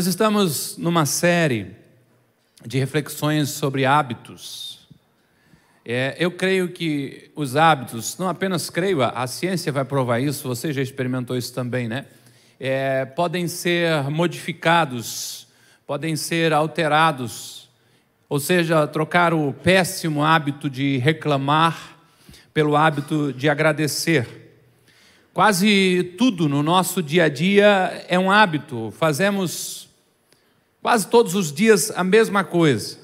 Nós estamos numa série de reflexões sobre hábitos. É, eu creio que os hábitos, não apenas creio, a ciência vai provar isso, você já experimentou isso também, né? É, podem ser modificados, podem ser alterados, ou seja, trocar o péssimo hábito de reclamar pelo hábito de agradecer. Quase tudo no nosso dia a dia é um hábito, fazemos quase todos os dias a mesma coisa.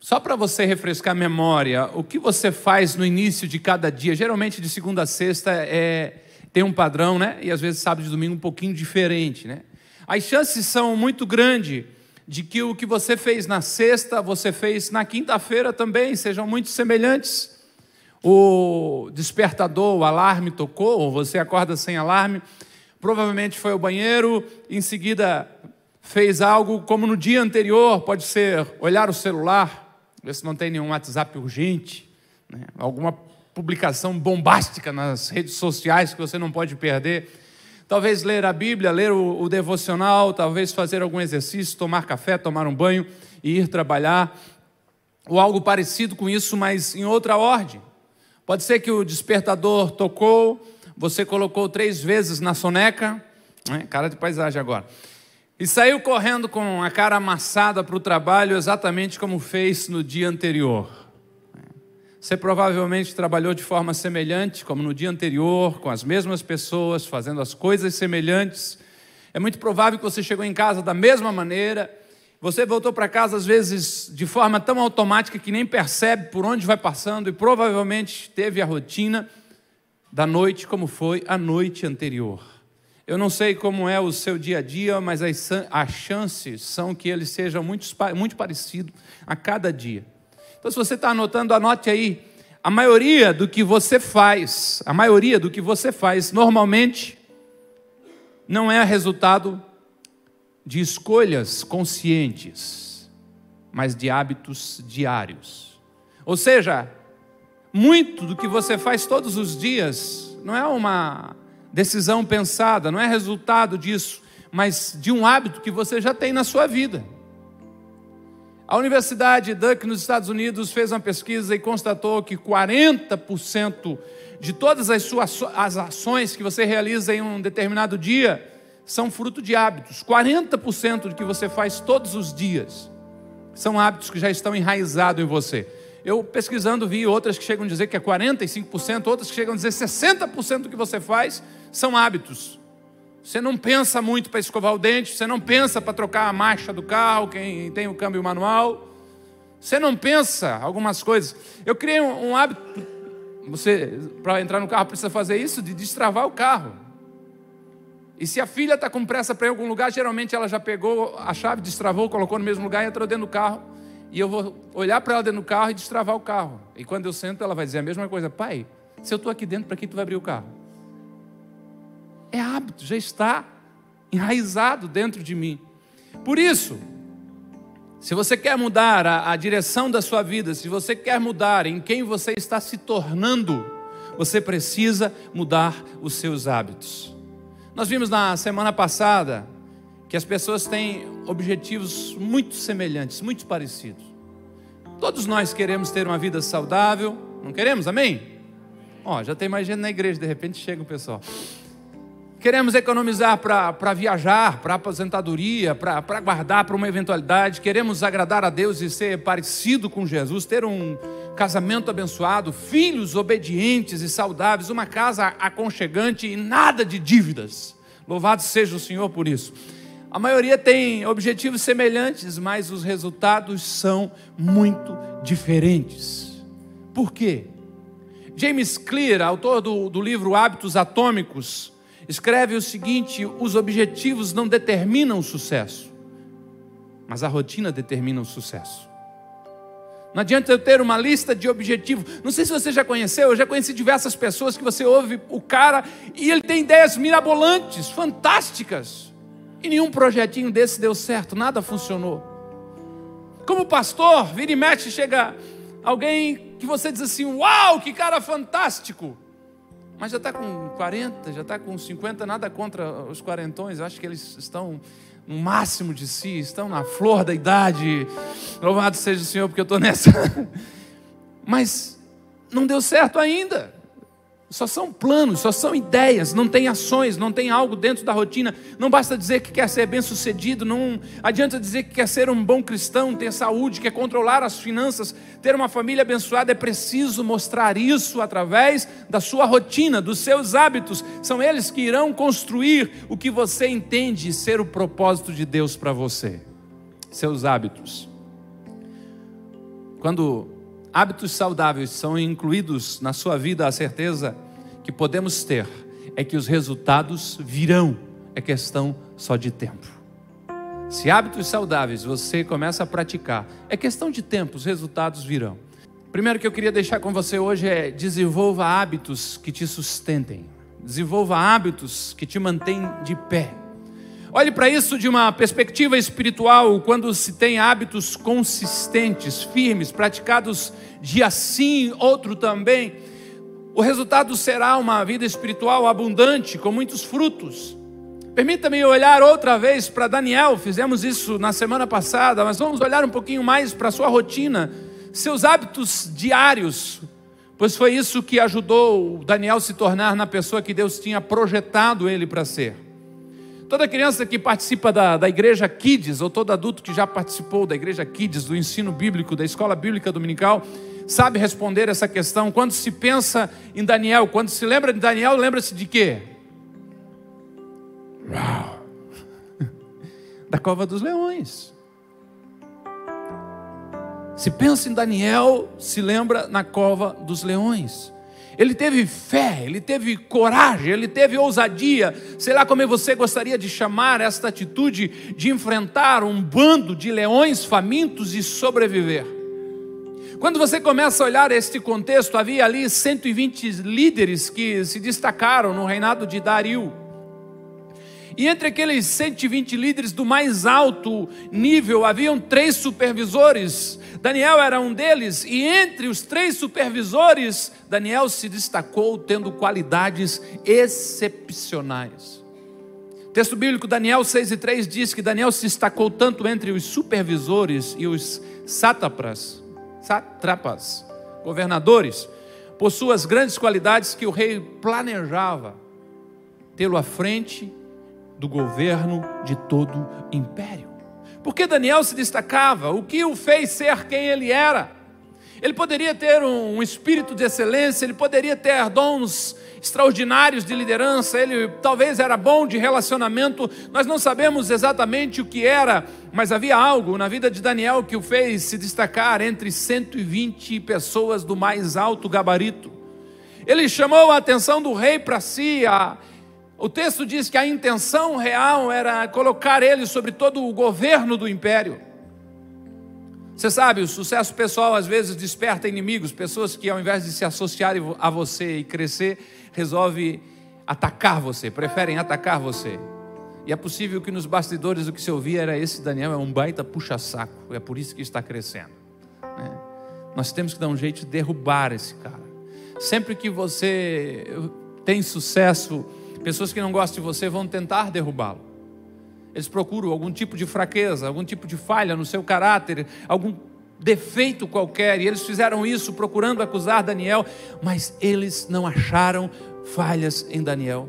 Só para você refrescar a memória, o que você faz no início de cada dia, geralmente de segunda a sexta, é, tem um padrão, né? E às vezes sábado e domingo um pouquinho diferente, né? As chances são muito grandes de que o que você fez na sexta, você fez na quinta-feira também, sejam muito semelhantes o despertador, o alarme tocou, ou você acorda sem alarme, provavelmente foi ao banheiro, em seguida fez algo como no dia anterior, pode ser olhar o celular, ver se não tem nenhum WhatsApp urgente, né? alguma publicação bombástica nas redes sociais que você não pode perder. Talvez ler a Bíblia, ler o, o devocional, talvez fazer algum exercício, tomar café, tomar um banho e ir trabalhar, ou algo parecido com isso, mas em outra ordem. Pode ser que o despertador tocou, você colocou três vezes na soneca, né? cara de paisagem agora, e saiu correndo com a cara amassada para o trabalho, exatamente como fez no dia anterior. Você provavelmente trabalhou de forma semelhante, como no dia anterior, com as mesmas pessoas, fazendo as coisas semelhantes. É muito provável que você chegou em casa da mesma maneira você voltou para casa, às vezes, de forma tão automática que nem percebe por onde vai passando e provavelmente teve a rotina da noite como foi a noite anterior. Eu não sei como é o seu dia a dia, mas as, as chances são que ele seja muito, muito parecido a cada dia. Então, se você está anotando, anote aí. A maioria do que você faz, a maioria do que você faz, normalmente, não é resultado de escolhas conscientes, mas de hábitos diários. Ou seja, muito do que você faz todos os dias não é uma decisão pensada, não é resultado disso, mas de um hábito que você já tem na sua vida. A Universidade Duck nos Estados Unidos fez uma pesquisa e constatou que 40% de todas as suas as ações que você realiza em um determinado dia são fruto de hábitos. 40% do que você faz todos os dias são hábitos que já estão enraizados em você. Eu pesquisando vi outras que chegam a dizer que é 45%, outras que chegam a dizer 60% do que você faz são hábitos. Você não pensa muito para escovar o dente, você não pensa para trocar a marcha do carro, quem tem o câmbio manual. Você não pensa algumas coisas. Eu criei um, um hábito, você para entrar no carro precisa fazer isso, de destravar o carro. E se a filha está com pressa para ir em algum lugar, geralmente ela já pegou a chave, destravou, colocou no mesmo lugar e entrou dentro do carro. E eu vou olhar para ela dentro do carro e destravar o carro. E quando eu sento, ela vai dizer a mesma coisa: Pai, se eu estou aqui dentro, para que tu vai abrir o carro? É hábito, já está enraizado dentro de mim. Por isso, se você quer mudar a, a direção da sua vida, se você quer mudar em quem você está se tornando, você precisa mudar os seus hábitos. Nós vimos na semana passada que as pessoas têm objetivos muito semelhantes, muito parecidos. Todos nós queremos ter uma vida saudável, não queremos? Amém? Ó, já tem mais gente na igreja, de repente chega o pessoal. Queremos economizar para viajar, para aposentadoria, para guardar para uma eventualidade. Queremos agradar a Deus e ser parecido com Jesus, ter um, casamento abençoado, filhos obedientes e saudáveis, uma casa aconchegante e nada de dívidas. Louvado seja o Senhor por isso. A maioria tem objetivos semelhantes, mas os resultados são muito diferentes. Por quê? James Clear, autor do, do livro Hábitos Atômicos, escreve o seguinte: os objetivos não determinam o sucesso, mas a rotina determina o sucesso. Não adianta eu ter uma lista de objetivos. Não sei se você já conheceu, eu já conheci diversas pessoas que você ouve o cara e ele tem ideias mirabolantes, fantásticas. E nenhum projetinho desse deu certo, nada funcionou. Como pastor, vira e mexe, chega alguém que você diz assim: Uau, que cara fantástico! mas já está com 40, já está com 50, nada contra os quarentões, acho que eles estão no máximo de si, estão na flor da idade. Louvado seja o Senhor, porque eu estou nessa. Mas não deu certo ainda. Só são planos, só são ideias, não tem ações, não tem algo dentro da rotina. Não basta dizer que quer ser bem-sucedido, não adianta dizer que quer ser um bom cristão, ter saúde, quer controlar as finanças, ter uma família abençoada. É preciso mostrar isso através da sua rotina, dos seus hábitos. São eles que irão construir o que você entende ser o propósito de Deus para você. Seus hábitos. Quando hábitos saudáveis são incluídos na sua vida, a certeza que podemos ter é que os resultados virão, é questão só de tempo. Se hábitos saudáveis você começa a praticar, é questão de tempo, os resultados virão. Primeiro que eu queria deixar com você hoje é desenvolva hábitos que te sustentem. Desenvolva hábitos que te mantêm de pé. Olhe para isso de uma perspectiva espiritual, quando se tem hábitos consistentes, firmes, praticados dia sim, outro também, o resultado será uma vida espiritual abundante, com muitos frutos. Permita-me olhar outra vez para Daniel, fizemos isso na semana passada, mas vamos olhar um pouquinho mais para sua rotina, seus hábitos diários, pois foi isso que ajudou Daniel se tornar na pessoa que Deus tinha projetado ele para ser. Toda criança que participa da, da igreja Kids, ou todo adulto que já participou da igreja Kids, do ensino bíblico, da escola bíblica dominical, sabe responder essa questão. Quando se pensa em Daniel, quando se lembra de Daniel, lembra-se de quê? Da cova dos leões. Se pensa em Daniel, se lembra na cova dos leões. Ele teve fé, ele teve coragem, ele teve ousadia, sei lá como você gostaria de chamar esta atitude de enfrentar um bando de leões famintos e sobreviver. Quando você começa a olhar este contexto, havia ali 120 líderes que se destacaram no reinado de Dario. E entre aqueles 120 líderes do mais alto nível, haviam três supervisores. Daniel era um deles, e entre os três supervisores, Daniel se destacou tendo qualidades excepcionais. Texto bíblico Daniel 6 e 3 diz que Daniel se destacou tanto entre os supervisores e os sátrapas, sátrapas, governadores, por suas grandes qualidades que o rei planejava tê-lo à frente do governo de todo império. Porque Daniel se destacava, o que o fez ser quem ele era. Ele poderia ter um espírito de excelência, ele poderia ter dons extraordinários de liderança, ele talvez era bom de relacionamento, nós não sabemos exatamente o que era, mas havia algo na vida de Daniel que o fez se destacar entre 120 pessoas do mais alto gabarito. Ele chamou a atenção do rei para si, a, o texto diz que a intenção real era colocar ele sobre todo o governo do império. Você sabe, o sucesso pessoal às vezes desperta inimigos, pessoas que ao invés de se associarem a você e crescer, resolve atacar você, preferem atacar você. E é possível que nos bastidores o que se ouvia era esse Daniel é um baita puxa-saco, é por isso que está crescendo. Né? Nós temos que dar um jeito de derrubar esse cara. Sempre que você tem sucesso, pessoas que não gostam de você vão tentar derrubá-lo. Eles procuram algum tipo de fraqueza, algum tipo de falha no seu caráter, algum defeito qualquer, e eles fizeram isso procurando acusar Daniel, mas eles não acharam falhas em Daniel.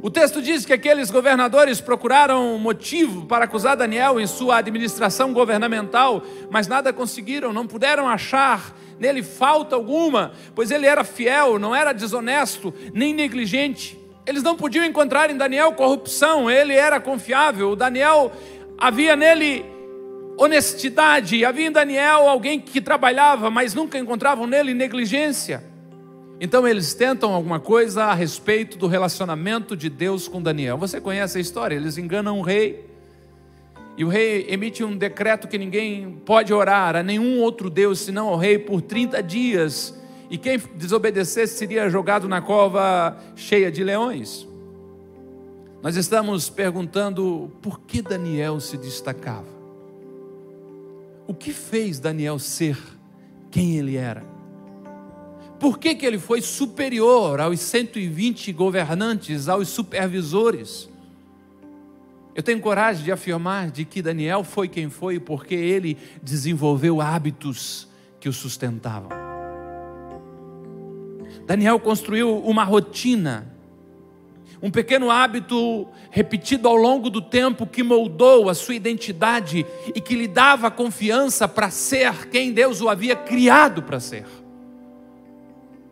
O texto diz que aqueles governadores procuraram motivo para acusar Daniel em sua administração governamental, mas nada conseguiram, não puderam achar nele falta alguma, pois ele era fiel, não era desonesto, nem negligente. Eles não podiam encontrar em Daniel corrupção, ele era confiável. Daniel havia nele honestidade, havia em Daniel alguém que trabalhava, mas nunca encontravam nele negligência. Então eles tentam alguma coisa a respeito do relacionamento de Deus com Daniel. Você conhece a história? Eles enganam o rei. E o rei emite um decreto que ninguém pode orar a nenhum outro Deus senão ao rei por 30 dias e quem desobedecesse seria jogado na cova cheia de leões. Nós estamos perguntando por que Daniel se destacava. O que fez Daniel ser quem ele era? Por que, que ele foi superior aos 120 governantes, aos supervisores? Eu tenho coragem de afirmar de que Daniel foi quem foi porque ele desenvolveu hábitos que o sustentavam. Daniel construiu uma rotina, um pequeno hábito repetido ao longo do tempo que moldou a sua identidade e que lhe dava confiança para ser quem Deus o havia criado para ser.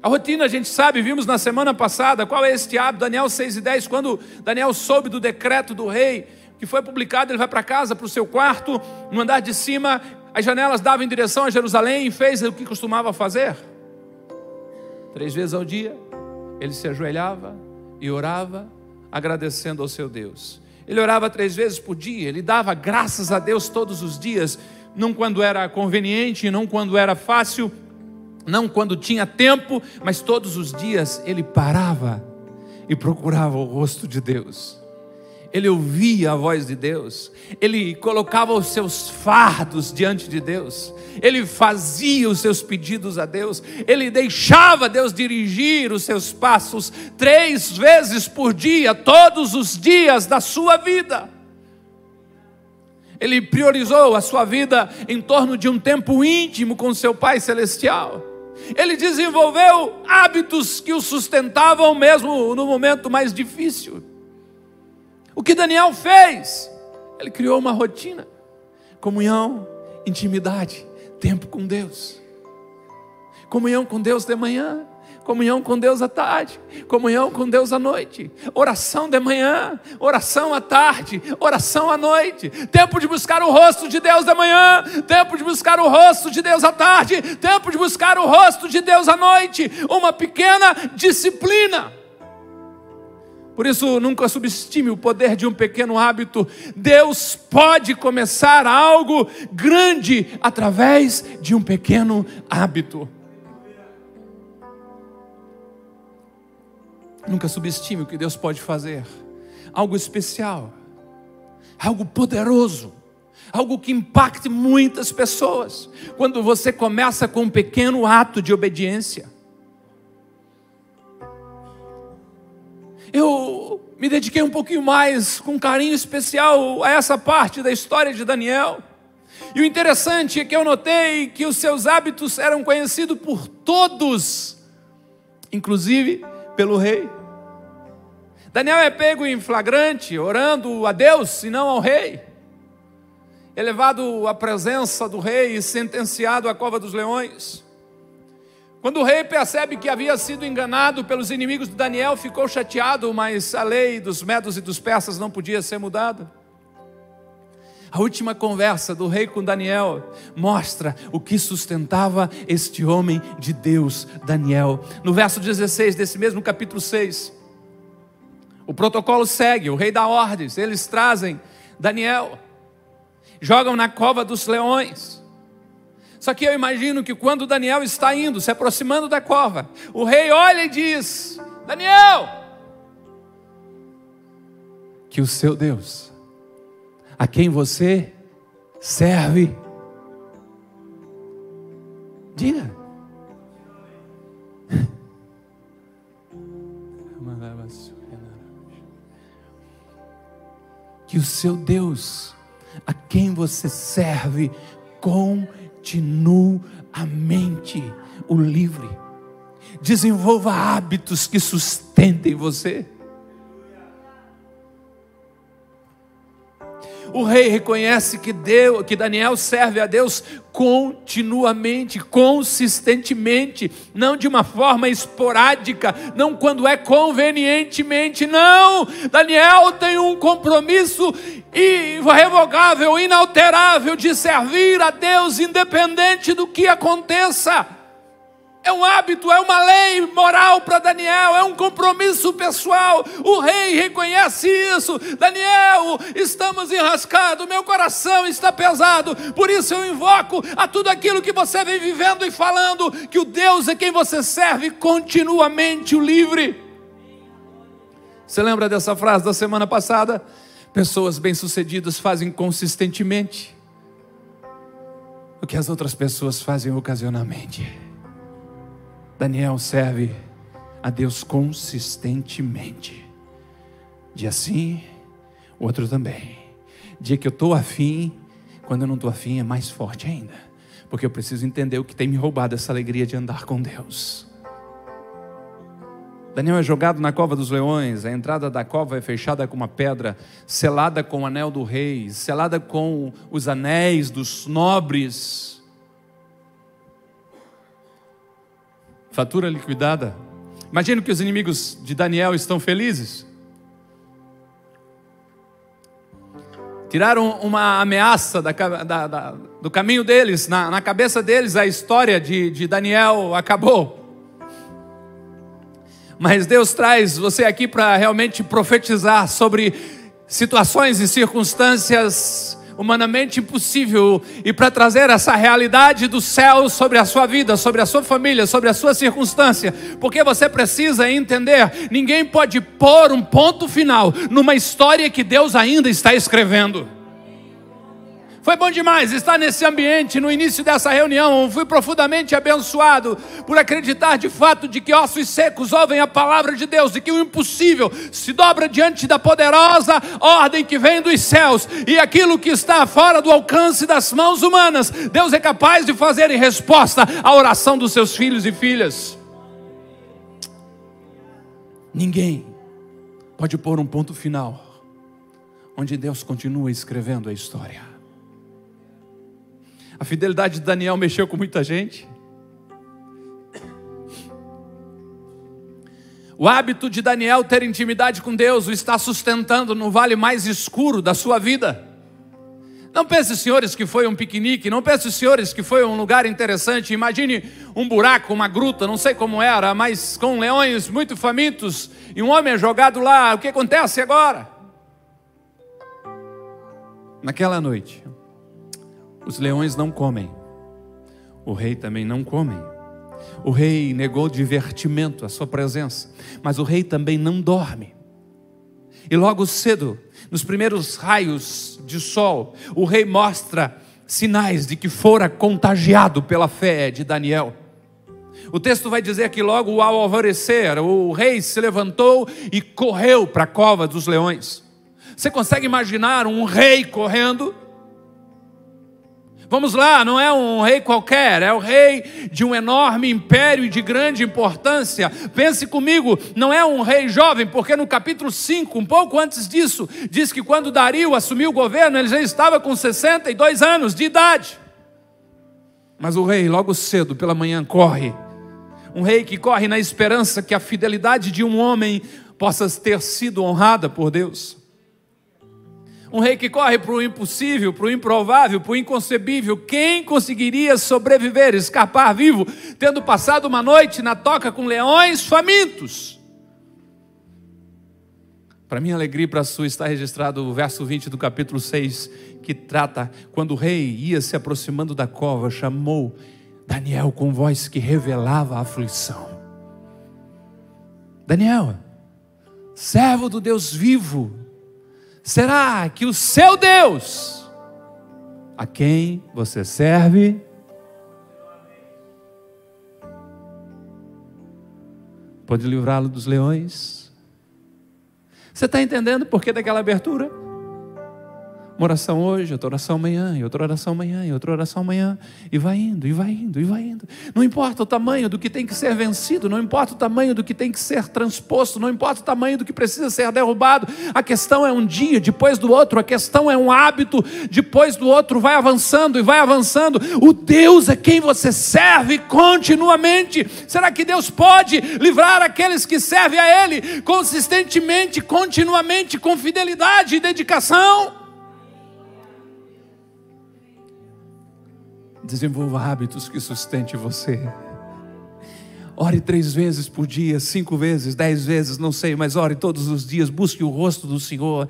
A rotina a gente sabe, vimos na semana passada, qual é este hábito, Daniel 6 e 10, quando Daniel soube do decreto do rei, que foi publicado, ele vai para casa, para o seu quarto, no andar de cima, as janelas davam em direção a Jerusalém e fez o que costumava fazer. Três vezes ao dia, ele se ajoelhava e orava, agradecendo ao seu Deus. Ele orava três vezes por dia, ele dava graças a Deus todos os dias, não quando era conveniente, não quando era fácil, não quando tinha tempo, mas todos os dias ele parava e procurava o rosto de Deus. Ele ouvia a voz de Deus, ele colocava os seus fardos diante de Deus, ele fazia os seus pedidos a Deus, ele deixava Deus dirigir os seus passos três vezes por dia, todos os dias da sua vida. Ele priorizou a sua vida em torno de um tempo íntimo com seu Pai Celestial. Ele desenvolveu hábitos que o sustentavam mesmo no momento mais difícil. O que Daniel fez? Ele criou uma rotina, comunhão, intimidade, tempo com Deus, comunhão com Deus de manhã, comunhão com Deus à tarde, comunhão com Deus à noite, oração de manhã, oração à tarde, oração à noite, tempo de buscar o rosto de Deus de manhã, tempo de buscar o rosto de Deus à tarde, tempo de buscar o rosto de Deus à noite, uma pequena disciplina. Por isso, nunca subestime o poder de um pequeno hábito. Deus pode começar algo grande através de um pequeno hábito. Nunca subestime o que Deus pode fazer. Algo especial, algo poderoso, algo que impacte muitas pessoas. Quando você começa com um pequeno ato de obediência. Eu me dediquei um pouquinho mais, com carinho especial, a essa parte da história de Daniel. E o interessante é que eu notei que os seus hábitos eram conhecidos por todos, inclusive pelo rei. Daniel é pego em flagrante, orando a Deus e não ao rei. É levado à presença do rei e sentenciado à cova dos leões. Quando o rei percebe que havia sido enganado pelos inimigos de Daniel, ficou chateado, mas a lei dos medos e dos persas não podia ser mudada. A última conversa do rei com Daniel mostra o que sustentava este homem de Deus, Daniel. No verso 16 desse mesmo capítulo 6, o protocolo segue, o rei dá ordens, eles trazem Daniel, jogam na cova dos leões. Só que eu imagino que quando Daniel está indo, se aproximando da cova, o rei olha e diz: Daniel, que o seu Deus, a quem você serve, diga, que o seu Deus, a quem você serve, continuamente o livre. Desenvolva hábitos que sustentem você. O rei reconhece que Deus, que Daniel serve a Deus continuamente, consistentemente, não de uma forma esporádica, não quando é convenientemente, não. Daniel tem um compromisso irrevogável, inalterável de servir a Deus independente do que aconteça. É um hábito, é uma lei moral para Daniel, é um compromisso pessoal. O rei reconhece isso. Daniel, estamos enrascados, meu coração está pesado. Por isso eu invoco a tudo aquilo que você vem vivendo e falando, que o Deus é quem você serve continuamente o livre. Você lembra dessa frase da semana passada? Pessoas bem-sucedidas fazem consistentemente o que as outras pessoas fazem ocasionalmente. Daniel serve a Deus consistentemente. Dia sim, outro também. Dia que eu estou afim, quando eu não estou afim, é mais forte ainda. Porque eu preciso entender o que tem me roubado essa alegria de andar com Deus. Daniel é jogado na cova dos leões, a entrada da cova é fechada com uma pedra, selada com o anel do rei, selada com os anéis dos nobres. Fatura liquidada. Imagina que os inimigos de Daniel estão felizes. Tiraram uma ameaça da, da, da, do caminho deles, na, na, cabeça deles a história de, de Daniel acabou. Mas Deus traz você aqui para realmente profetizar sobre situações e circunstâncias humanamente impossível e para trazer essa realidade do céu sobre a sua vida, sobre a sua família, sobre a sua circunstância, porque você precisa entender: ninguém pode pôr um ponto final numa história que Deus ainda está escrevendo. Foi bom demais estar nesse ambiente no início dessa reunião. Fui profundamente abençoado por acreditar de fato de que ossos secos ouvem a palavra de Deus e que o impossível se dobra diante da poderosa ordem que vem dos céus e aquilo que está fora do alcance das mãos humanas, Deus é capaz de fazer em resposta à oração dos seus filhos e filhas. Ninguém pode pôr um ponto final onde Deus continua escrevendo a história. A fidelidade de Daniel mexeu com muita gente. O hábito de Daniel ter intimidade com Deus o está sustentando no vale mais escuro da sua vida. Não pense, senhores, que foi um piquenique, não pense, senhores, que foi um lugar interessante. Imagine um buraco, uma gruta, não sei como era, mas com leões muito famintos e um homem jogado lá. O que acontece agora? Naquela noite, os leões não comem. O rei também não come. O rei negou divertimento à sua presença, mas o rei também não dorme. E logo cedo, nos primeiros raios de sol, o rei mostra sinais de que fora contagiado pela fé de Daniel. O texto vai dizer que logo ao alvorecer, o rei se levantou e correu para a cova dos leões. Você consegue imaginar um rei correndo? Vamos lá, não é um rei qualquer, é o rei de um enorme império e de grande importância. Pense comigo, não é um rei jovem, porque no capítulo 5, um pouco antes disso, diz que quando Dario assumiu o governo, ele já estava com 62 anos de idade. Mas o rei, logo cedo, pela manhã, corre. Um rei que corre na esperança que a fidelidade de um homem possa ter sido honrada por Deus. Um rei que corre para o impossível, para o improvável, para o inconcebível. Quem conseguiria sobreviver, escapar vivo, tendo passado uma noite na toca com leões famintos? Para minha alegria e para a sua está registrado o verso 20 do capítulo 6, que trata quando o rei ia se aproximando da cova, chamou Daniel com voz que revelava a aflição. Daniel, servo do Deus vivo, Será que o seu Deus, a quem você serve, pode livrá-lo dos leões? Você está entendendo por que daquela abertura? Uma oração hoje, outra oração amanhã, e outra oração amanhã, e outra oração amanhã, e vai indo, e vai indo, e vai indo. Não importa o tamanho do que tem que ser vencido, não importa o tamanho do que tem que ser transposto, não importa o tamanho do que precisa ser derrubado. A questão é um dia depois do outro, a questão é um hábito depois do outro, vai avançando e vai avançando. O Deus é quem você serve continuamente. Será que Deus pode livrar aqueles que servem a Ele consistentemente, continuamente, com fidelidade e dedicação? Desenvolva hábitos que sustente você. Ore três vezes por dia, cinco vezes, dez vezes, não sei, mas ore todos os dias, busque o rosto do Senhor,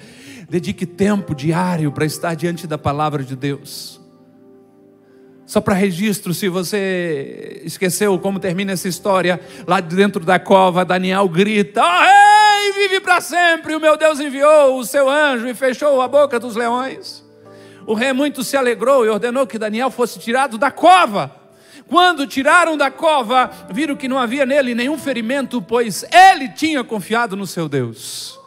dedique tempo diário para estar diante da palavra de Deus. Só para registro, se você esqueceu como termina essa história, lá dentro da cova, Daniel grita: oh, rei, vive para sempre! O meu Deus enviou o seu anjo e fechou a boca dos leões. O rei muito se alegrou e ordenou que Daniel fosse tirado da cova. Quando tiraram da cova, viram que não havia nele nenhum ferimento, pois ele tinha confiado no seu Deus.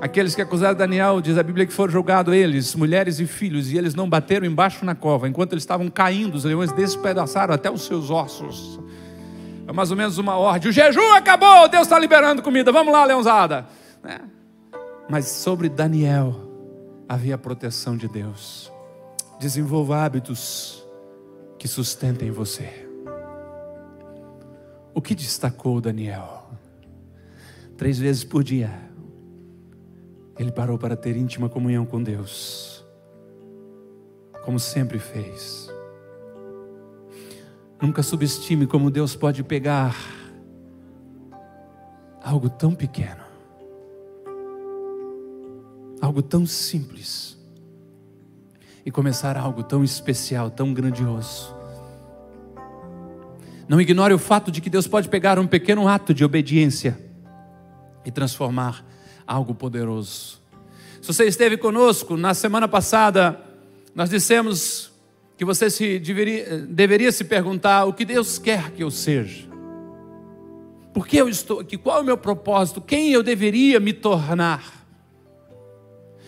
Aqueles que acusaram Daniel, diz a Bíblia que foram julgados eles, mulheres e filhos, e eles não bateram embaixo na cova, enquanto eles estavam caindo, os leões despedaçaram até os seus ossos. É mais ou menos uma ordem. O jejum acabou, Deus está liberando comida. Vamos lá, leãozada. Né? Mas sobre Daniel havia a proteção de Deus. Desenvolva hábitos que sustentem você. O que destacou Daniel? Três vezes por dia, ele parou para ter íntima comunhão com Deus, como sempre fez. Nunca subestime como Deus pode pegar algo tão pequeno, algo tão simples, e começar algo tão especial, tão grandioso. Não ignore o fato de que Deus pode pegar um pequeno ato de obediência e transformar algo poderoso. Se você esteve conosco na semana passada, nós dissemos que você se deveria, deveria se perguntar o que Deus quer que eu seja. Por que eu estou aqui? Qual é o meu propósito? Quem eu deveria me tornar?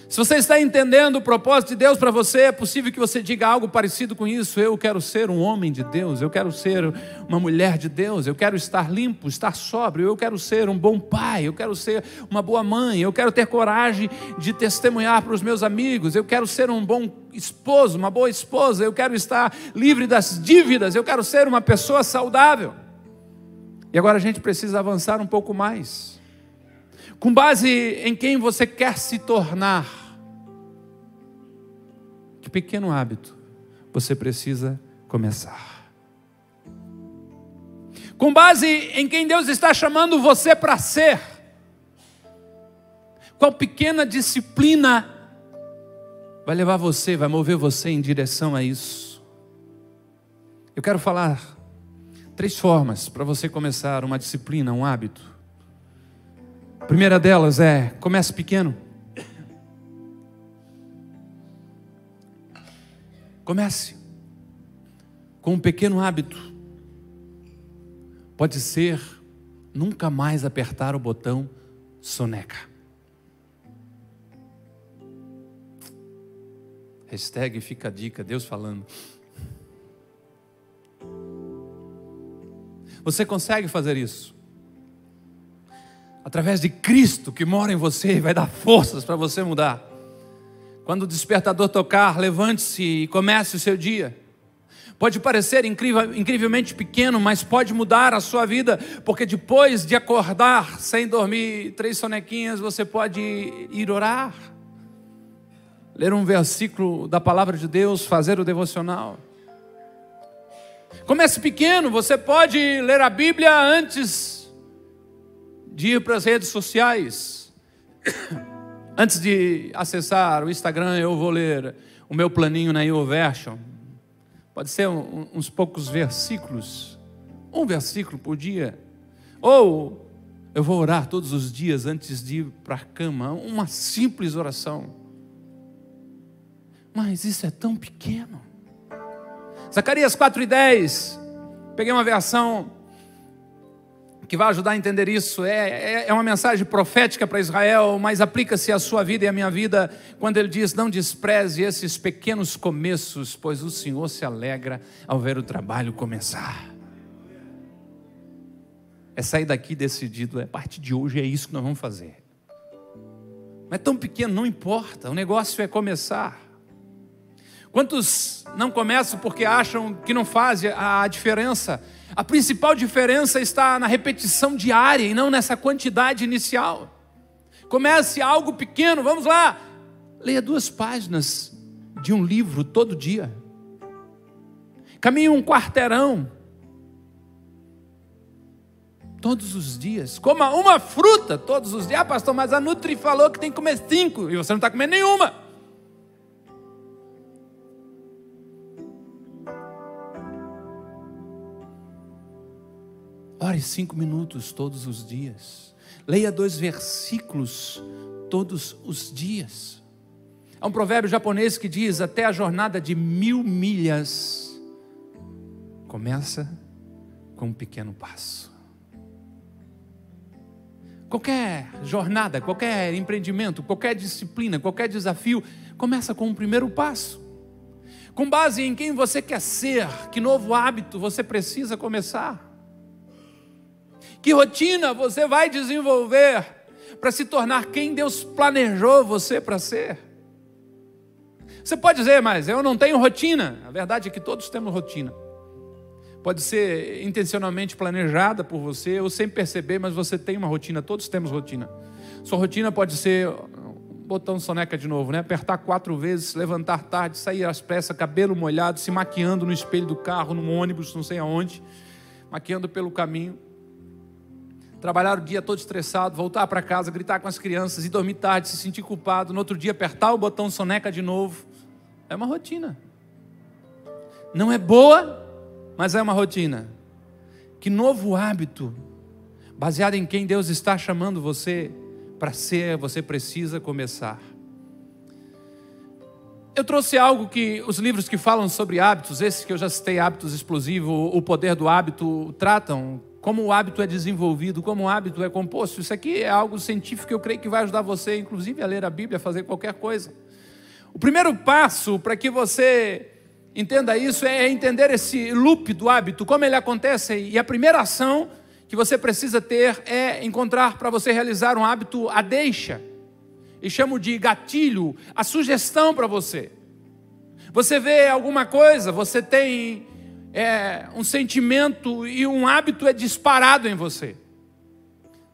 Se você está entendendo o propósito de Deus para você, é possível que você diga algo parecido com isso. Eu quero ser um homem de Deus, eu quero ser uma mulher de Deus, eu quero estar limpo, estar sóbrio, eu quero ser um bom pai, eu quero ser uma boa mãe, eu quero ter coragem de testemunhar para os meus amigos, eu quero ser um bom esposo, uma boa esposa, eu quero estar livre das dívidas, eu quero ser uma pessoa saudável. E agora a gente precisa avançar um pouco mais com base em quem você quer se tornar. Que pequeno hábito você precisa começar? Com base em quem Deus está chamando você para ser. Qual pequena disciplina vai levar você, vai mover você em direção a isso? Eu quero falar três formas para você começar uma disciplina, um hábito primeira delas é: comece pequeno. Comece com um pequeno hábito. Pode ser nunca mais apertar o botão soneca. Hashtag fica a dica, Deus falando. Você consegue fazer isso? Através de Cristo que mora em você e vai dar forças para você mudar. Quando o despertador tocar, levante-se e comece o seu dia. Pode parecer incrivelmente pequeno, mas pode mudar a sua vida, porque depois de acordar sem dormir três sonequinhas, você pode ir orar, ler um versículo da palavra de Deus, fazer o devocional. Comece pequeno, você pode ler a Bíblia antes de ir para as redes sociais. Antes de acessar o Instagram, eu vou ler o meu planinho na YouVersion. Pode ser uns poucos versículos, um versículo por dia. Ou eu vou orar todos os dias antes de ir para a cama, uma simples oração. Mas isso é tão pequeno. Zacarias 4 e 10. Peguei uma versão que vai ajudar a entender isso. É, é, é uma mensagem profética para Israel, mas aplica-se à sua vida e à minha vida quando ele diz: Não despreze esses pequenos começos, pois o Senhor se alegra ao ver o trabalho começar. É sair daqui decidido, é a partir de hoje é isso que nós vamos fazer. Não é tão pequeno, não importa, o negócio é começar. Quantos não começam porque acham que não faz a diferença? A principal diferença está na repetição diária e não nessa quantidade inicial. Comece algo pequeno, vamos lá. Leia duas páginas de um livro todo dia. Caminhe um quarteirão todos os dias. Coma uma fruta todos os dias. Ah, pastor, mas a Nutri falou que tem que comer cinco e você não está comendo nenhuma. Ore cinco minutos todos os dias. Leia dois versículos todos os dias. Há um provérbio japonês que diz: até a jornada de mil milhas Começa com um pequeno passo. Qualquer jornada, qualquer empreendimento, qualquer disciplina, qualquer desafio, começa com um primeiro passo. Com base em quem você quer ser, que novo hábito você precisa começar. Que rotina você vai desenvolver para se tornar quem Deus planejou você para ser? Você pode dizer, mas eu não tenho rotina. A verdade é que todos temos rotina. Pode ser intencionalmente planejada por você ou sem perceber, mas você tem uma rotina. Todos temos rotina. Sua rotina pode ser botão soneca de novo, né? Apertar quatro vezes, levantar tarde, sair às pressas, cabelo molhado, se maquiando no espelho do carro, no ônibus, não sei aonde, maquiando pelo caminho trabalhar o dia todo estressado, voltar para casa, gritar com as crianças e dormir tarde, se sentir culpado, no outro dia apertar o botão soneca de novo. É uma rotina. Não é boa, mas é uma rotina. Que novo hábito, baseado em quem Deus está chamando você para ser, você precisa começar. Eu trouxe algo que os livros que falam sobre hábitos, esses que eu já citei, Hábitos Explosivos, O Poder do Hábito, tratam como o hábito é desenvolvido, como o hábito é composto. Isso aqui é algo científico que eu creio que vai ajudar você, inclusive, a ler a Bíblia, a fazer qualquer coisa. O primeiro passo para que você entenda isso é entender esse loop do hábito, como ele acontece. E a primeira ação que você precisa ter é encontrar para você realizar um hábito a deixa. E chamo de gatilho, a sugestão para você. Você vê alguma coisa, você tem é, um sentimento e um hábito é disparado em você.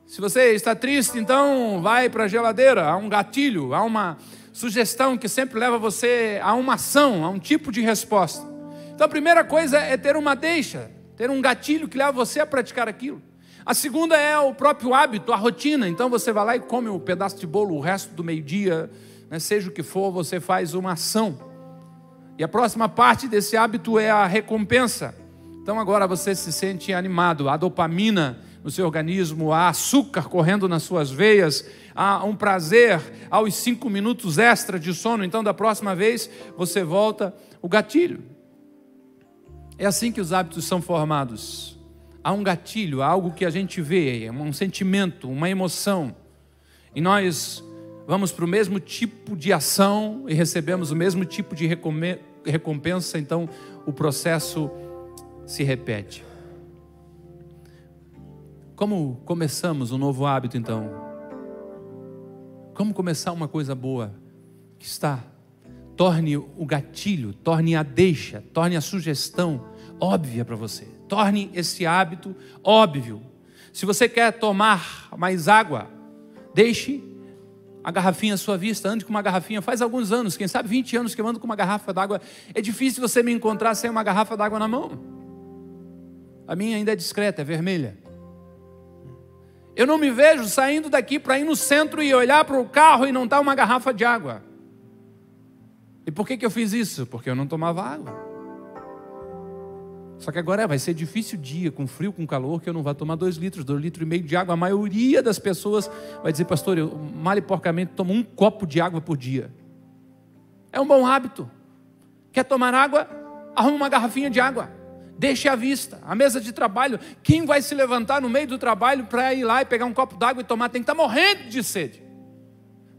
Se você está triste, então vai para a geladeira, há um gatilho, há uma sugestão que sempre leva você a uma ação, a um tipo de resposta. Então a primeira coisa é ter uma deixa, ter um gatilho que leva você a praticar aquilo. A segunda é o próprio hábito, a rotina. Então você vai lá e come um pedaço de bolo o resto do meio-dia, né, seja o que for, você faz uma ação. E a próxima parte desse hábito é a recompensa. Então agora você se sente animado, há dopamina no seu organismo, há açúcar correndo nas suas veias, há um prazer aos cinco minutos extra de sono. Então da próxima vez você volta o gatilho. É assim que os hábitos são formados. Há um gatilho, há algo que a gente vê, um sentimento, uma emoção. E nós vamos para o mesmo tipo de ação e recebemos o mesmo tipo de recompensa, então o processo se repete. Como começamos um novo hábito, então? Como começar uma coisa boa que está? Torne o gatilho, torne a deixa, torne a sugestão óbvia para você. Torne esse hábito óbvio. Se você quer tomar mais água, deixe a garrafinha à sua vista, ande com uma garrafinha. Faz alguns anos, quem sabe 20 anos que eu ando com uma garrafa d'água. É difícil você me encontrar sem uma garrafa d'água na mão. A minha ainda é discreta, é vermelha. Eu não me vejo saindo daqui para ir no centro e olhar para o carro e não estar tá uma garrafa de água. E por que, que eu fiz isso? Porque eu não tomava água. Só que agora vai ser difícil o dia, com frio, com calor, que eu não vou tomar dois litros, dois litros e meio de água. A maioria das pessoas vai dizer, pastor, eu mal e porcamente tomo um copo de água por dia. É um bom hábito. Quer tomar água? Arruma uma garrafinha de água. Deixe à vista. A mesa de trabalho. Quem vai se levantar no meio do trabalho para ir lá e pegar um copo d'água e tomar? Tem que estar morrendo de sede.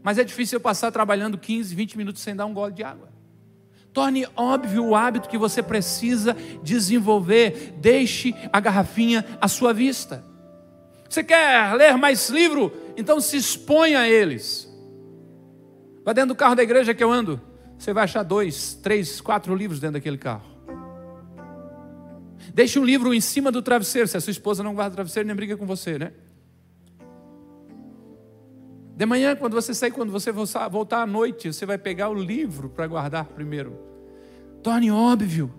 Mas é difícil eu passar trabalhando 15, 20 minutos sem dar um gole de água. Torne óbvio o hábito que você precisa desenvolver. Deixe a garrafinha à sua vista. Você quer ler mais livro? Então se exponha a eles. Vai dentro do carro da igreja que eu ando. Você vai achar dois, três, quatro livros dentro daquele carro. Deixe um livro em cima do travesseiro. Se a sua esposa não guarda o travesseiro, nem briga com você, né? De manhã, quando você sair, quando você voltar à noite, você vai pegar o livro para guardar primeiro. Torne óbvio.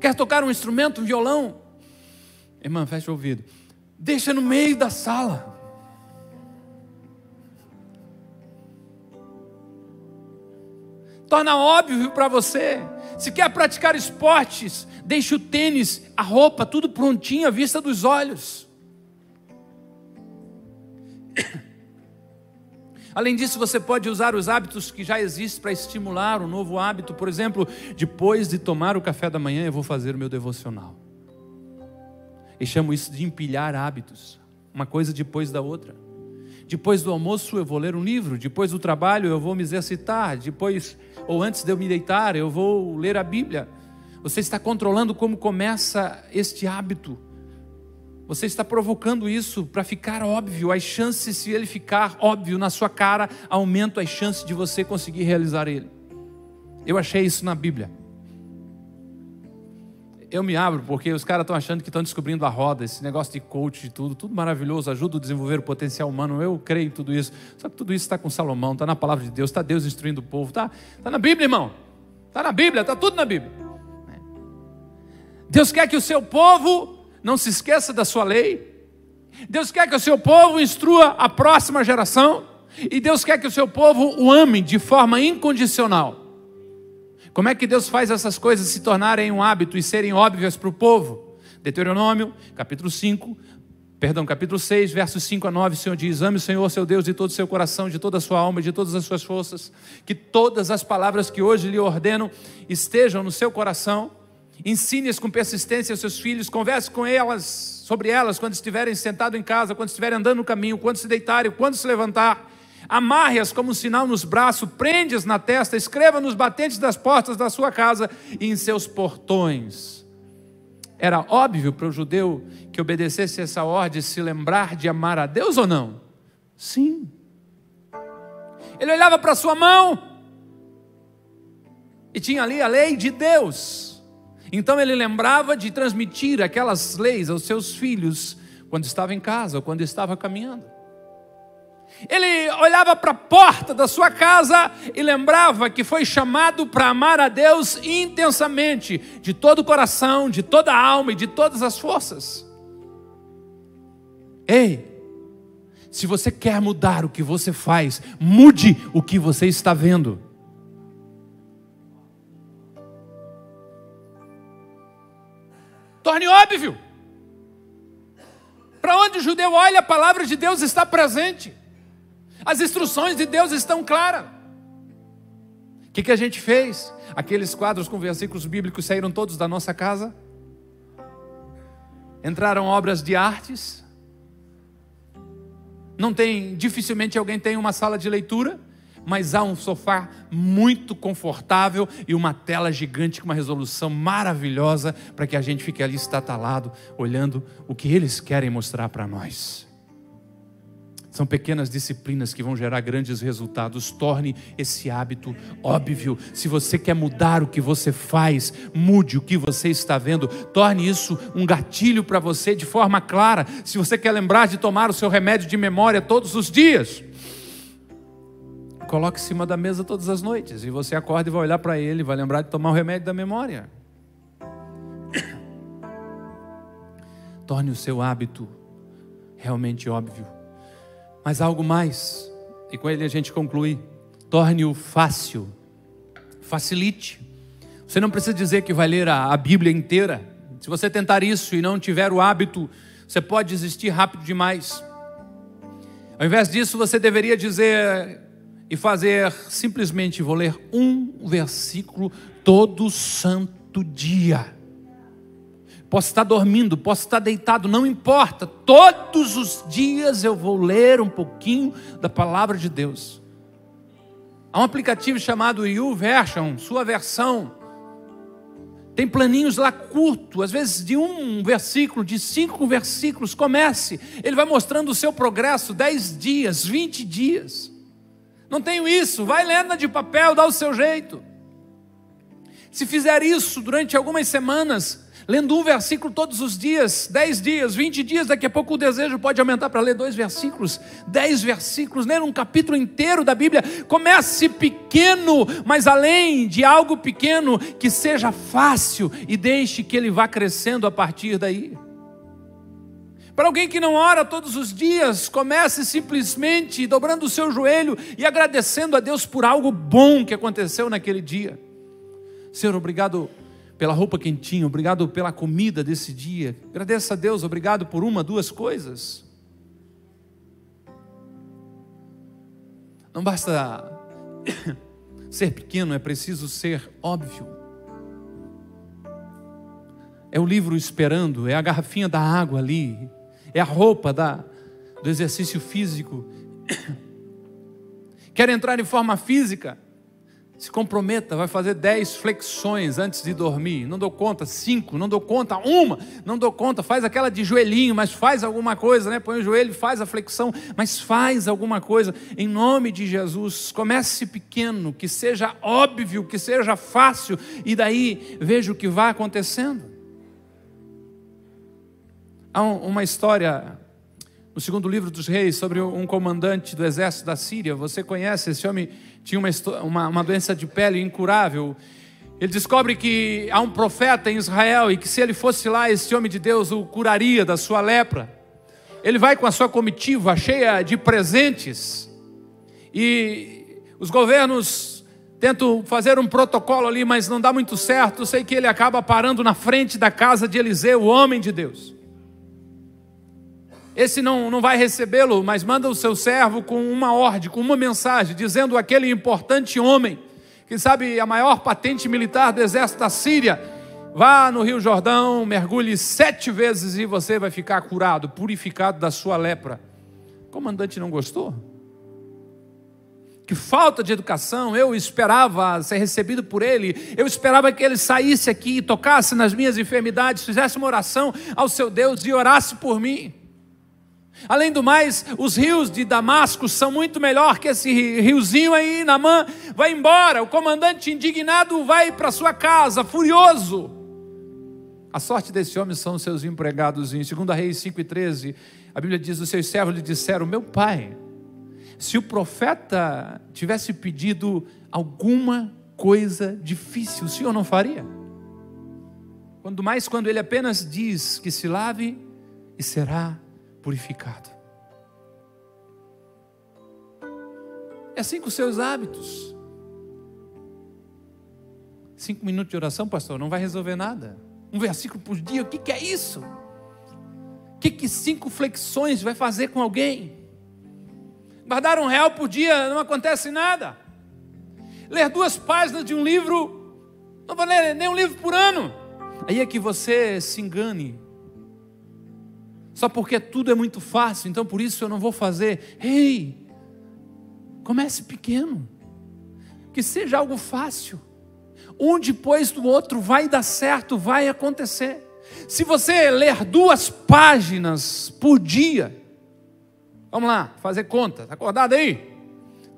Quer tocar um instrumento, um violão? Irmã, fecha o ouvido. Deixa no meio da sala. Torna óbvio para você. Se quer praticar esportes, deixe o tênis, a roupa, tudo prontinho à vista dos olhos. Além disso, você pode usar os hábitos que já existem para estimular um novo hábito. Por exemplo, depois de tomar o café da manhã, eu vou fazer o meu devocional. E chamo isso de empilhar hábitos, uma coisa depois da outra. Depois do almoço eu vou ler um livro, depois do trabalho eu vou me exercitar, depois ou antes de eu me deitar eu vou ler a Bíblia. Você está controlando como começa este hábito. Você está provocando isso para ficar óbvio. As chances, se ele ficar óbvio na sua cara, aumentam as chances de você conseguir realizar ele. Eu achei isso na Bíblia. Eu me abro porque os caras estão achando que estão descobrindo a roda, esse negócio de coach e tudo, tudo maravilhoso, ajuda a desenvolver o potencial humano. Eu creio em tudo isso. Só que tudo isso está com Salomão, está na palavra de Deus, está Deus instruindo o povo, está tá na Bíblia, irmão. Está na Bíblia, está tudo na Bíblia. Deus quer que o seu povo não se esqueça da sua lei. Deus quer que o seu povo instrua a próxima geração. E Deus quer que o seu povo o ame de forma incondicional. Como é que Deus faz essas coisas se tornarem um hábito e serem óbvias para o povo? Deuteronômio, capítulo 5, perdão, capítulo 6, versos 5 a 9, o Senhor diz: Ame o Senhor, seu Deus, de todo o seu coração, de toda a sua alma, de todas as suas forças, que todas as palavras que hoje lhe ordeno estejam no seu coração Ensine-as com persistência aos seus filhos, converse com elas, sobre elas, quando estiverem sentados em casa, quando estiverem andando no caminho, quando se deitarem, quando se levantar. Amarre-as como um sinal nos braços, prende-as na testa, escreva nos batentes das portas da sua casa e em seus portões. Era óbvio para o judeu que obedecesse essa ordem se lembrar de amar a Deus ou não? Sim. Ele olhava para sua mão e tinha ali a lei de Deus. Então ele lembrava de transmitir aquelas leis aos seus filhos quando estava em casa ou quando estava caminhando. Ele olhava para a porta da sua casa e lembrava que foi chamado para amar a Deus intensamente, de todo o coração, de toda a alma e de todas as forças. Ei, se você quer mudar o que você faz, mude o que você está vendo. Torne óbvio. Para onde o judeu olha, a palavra de Deus está presente. As instruções de Deus estão claras. O que, que a gente fez? Aqueles quadros com versículos bíblicos saíram todos da nossa casa. Entraram obras de artes. Não tem, dificilmente alguém tem uma sala de leitura mas há um sofá muito confortável e uma tela gigante com uma resolução maravilhosa para que a gente fique ali estatalado, olhando o que eles querem mostrar para nós. São pequenas disciplinas que vão gerar grandes resultados. Torne esse hábito óbvio. Se você quer mudar o que você faz, mude o que você está vendo. Torne isso um gatilho para você de forma clara. Se você quer lembrar de tomar o seu remédio de memória todos os dias, coloque em cima da mesa todas as noites. E você acorda e vai olhar para ele, vai lembrar de tomar o remédio da memória. Torne o seu hábito realmente óbvio. Mas algo mais, e com ele a gente conclui: torne-o fácil, facilite. Você não precisa dizer que vai ler a, a Bíblia inteira. Se você tentar isso e não tiver o hábito, você pode desistir rápido demais. Ao invés disso, você deveria dizer: e fazer simplesmente vou ler um versículo todo santo dia. Posso estar dormindo, posso estar deitado, não importa. Todos os dias eu vou ler um pouquinho da palavra de Deus. Há um aplicativo chamado YouVersion, sua versão. Tem planinhos lá curto, às vezes de um versículo, de cinco versículos. Comece, ele vai mostrando o seu progresso, dez dias, vinte dias. Não tenho isso, vai lendo de papel, dá o seu jeito. Se fizer isso durante algumas semanas, lendo um versículo todos os dias, dez dias, vinte dias, daqui a pouco o desejo pode aumentar para ler dois versículos, dez versículos, ler um capítulo inteiro da Bíblia. Comece pequeno, mas além de algo pequeno, que seja fácil e deixe que ele vá crescendo a partir daí. Para alguém que não ora todos os dias, comece simplesmente dobrando o seu joelho e agradecendo a Deus por algo bom que aconteceu naquele dia. Senhor, obrigado pela roupa quentinha, obrigado pela comida desse dia. Agradeça a Deus, obrigado por uma, duas coisas. Não basta ser pequeno, é preciso ser óbvio. É o livro esperando, é a garrafinha da água ali, é a roupa da, do exercício físico. Quer entrar em forma física? Se comprometa, vai fazer dez flexões antes de dormir. Não dou conta, cinco, não dou conta, uma, não dou conta, faz aquela de joelhinho, mas faz alguma coisa, né? Põe o joelho, faz a flexão, mas faz alguma coisa. Em nome de Jesus, comece pequeno, que seja óbvio, que seja fácil, e daí veja o que vai acontecendo. Há uma história no segundo livro dos reis, sobre um comandante do exército da Síria. Você conhece, esse homem tinha uma, uma, uma doença de pele incurável. Ele descobre que há um profeta em Israel e que se ele fosse lá, esse homem de Deus o curaria da sua lepra. Ele vai com a sua comitiva cheia de presentes e os governos tentam fazer um protocolo ali, mas não dá muito certo. Sei que ele acaba parando na frente da casa de Eliseu, o homem de Deus. Esse não, não vai recebê-lo, mas manda o seu servo com uma ordem, com uma mensagem, dizendo aquele importante homem, que sabe a maior patente militar do exército da Síria, vá no Rio Jordão, mergulhe sete vezes e você vai ficar curado, purificado da sua lepra. O comandante não gostou? Que falta de educação, eu esperava ser recebido por ele, eu esperava que ele saísse aqui, tocasse nas minhas enfermidades, fizesse uma oração ao seu Deus e orasse por mim. Além do mais, os rios de Damasco são muito melhor que esse riozinho aí, Namã. Vai embora, o comandante indignado vai para sua casa, furioso. A sorte desse homem são seus empregados. Em 2 Reis 5 e 13, a Bíblia diz: Os seus servos lhe disseram, meu pai, se o profeta tivesse pedido alguma coisa difícil, o senhor não faria? Quando mais quando ele apenas diz que se lave e será purificado. É assim com os seus hábitos. Cinco minutos de oração, pastor, não vai resolver nada. Um versículo por dia, o que, que é isso? O que, que cinco flexões vai fazer com alguém? Guardar um real por dia não acontece nada. Ler duas páginas de um livro, não vou ler nem um livro por ano. Aí é que você se engane só porque tudo é muito fácil, então por isso eu não vou fazer. Ei, comece pequeno, que seja algo fácil. Um depois do outro vai dar certo, vai acontecer. Se você ler duas páginas por dia, vamos lá, fazer conta, está acordado aí?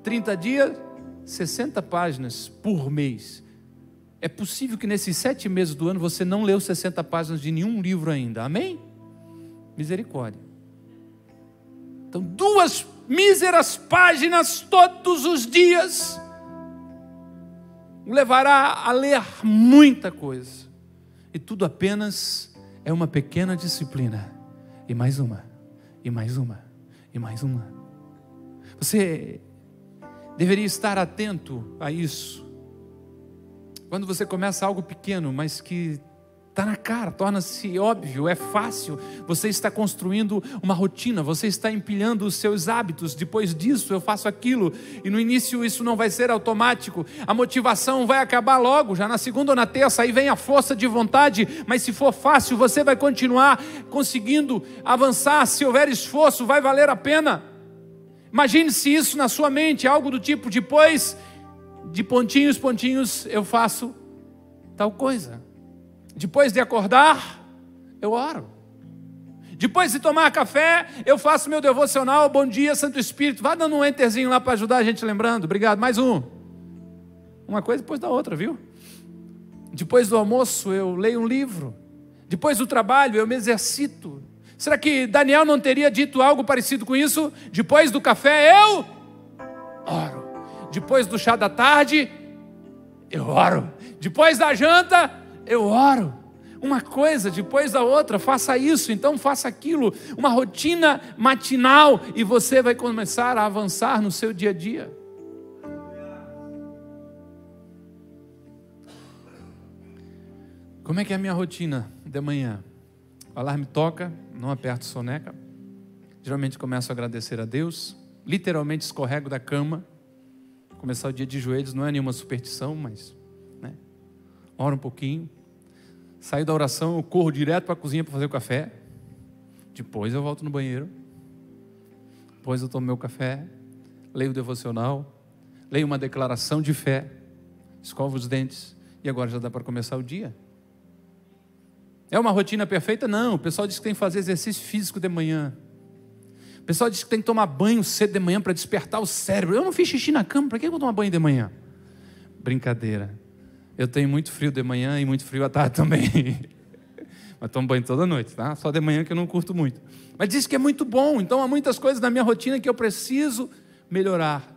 30 dias, 60 páginas por mês. É possível que nesses sete meses do ano você não leu 60 páginas de nenhum livro ainda, amém? Misericórdia. Então, duas míseras páginas todos os dias levará a ler muita coisa. E tudo apenas é uma pequena disciplina. E mais uma, e mais uma, e mais uma. Você deveria estar atento a isso. Quando você começa algo pequeno, mas que Está na cara, torna-se óbvio, é fácil. Você está construindo uma rotina, você está empilhando os seus hábitos. Depois disso, eu faço aquilo. E no início, isso não vai ser automático. A motivação vai acabar logo, já na segunda ou na terça. Aí vem a força de vontade. Mas se for fácil, você vai continuar conseguindo avançar. Se houver esforço, vai valer a pena. Imagine-se isso na sua mente, algo do tipo: depois de pontinhos, pontinhos, eu faço tal coisa. Depois de acordar, eu oro. Depois de tomar café, eu faço meu devocional. Bom dia, Santo Espírito. Vá dando um enterzinho lá para ajudar a gente lembrando. Obrigado. Mais um. Uma coisa depois da outra, viu? Depois do almoço, eu leio um livro. Depois do trabalho, eu me exercito. Será que Daniel não teria dito algo parecido com isso? Depois do café, eu oro. Depois do chá da tarde, eu oro. Depois da janta, eu oro. Uma coisa depois da outra, faça isso, então faça aquilo, uma rotina matinal e você vai começar a avançar no seu dia a dia. Como é que é a minha rotina de manhã? O alarme toca, não aperto soneca. Geralmente começo a agradecer a Deus, literalmente escorrego da cama, Começar o dia de joelhos não é nenhuma superstição, mas né? ora um pouquinho. Saio da oração, eu corro direto para a cozinha para fazer o café. Depois eu volto no banheiro. Depois eu tomo meu café, leio o devocional, leio uma declaração de fé, escovo os dentes e agora já dá para começar o dia. É uma rotina perfeita? Não. O pessoal diz que tem que fazer exercício físico de manhã. O pessoal diz que tem que tomar banho cedo de manhã para despertar o cérebro. Eu não fiz xixi na cama, para que eu vou tomar banho de manhã? Brincadeira. Eu tenho muito frio de manhã e muito frio à tarde também. Mas tomo banho toda noite, tá? Só de manhã que eu não curto muito. Mas diz que é muito bom, então há muitas coisas na minha rotina que eu preciso melhorar.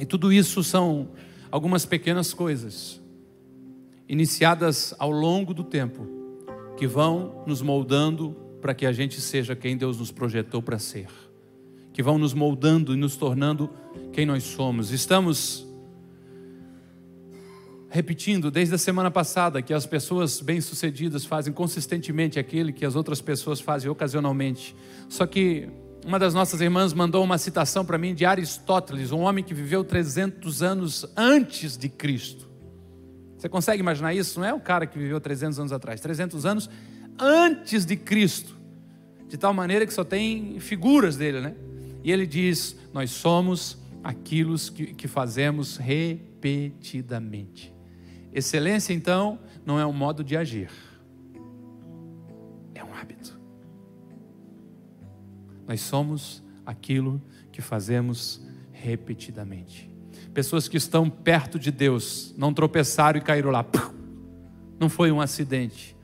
E tudo isso são algumas pequenas coisas iniciadas ao longo do tempo, que vão nos moldando para que a gente seja quem Deus nos projetou para ser, que vão nos moldando e nos tornando quem nós somos. Estamos repetindo desde a semana passada que as pessoas bem-sucedidas fazem consistentemente aquilo que as outras pessoas fazem ocasionalmente. Só que uma das nossas irmãs mandou uma citação para mim de Aristóteles, um homem que viveu 300 anos antes de Cristo. Você consegue imaginar isso? Não é o cara que viveu 300 anos atrás, 300 anos antes de Cristo, de tal maneira que só tem figuras dele, né? E ele diz: Nós somos aquilo que, que fazemos repetidamente. Excelência, então, não é um modo de agir, é um hábito. Nós somos aquilo que fazemos repetidamente. Pessoas que estão perto de Deus, não tropeçaram e caíram lá. Não foi um acidente.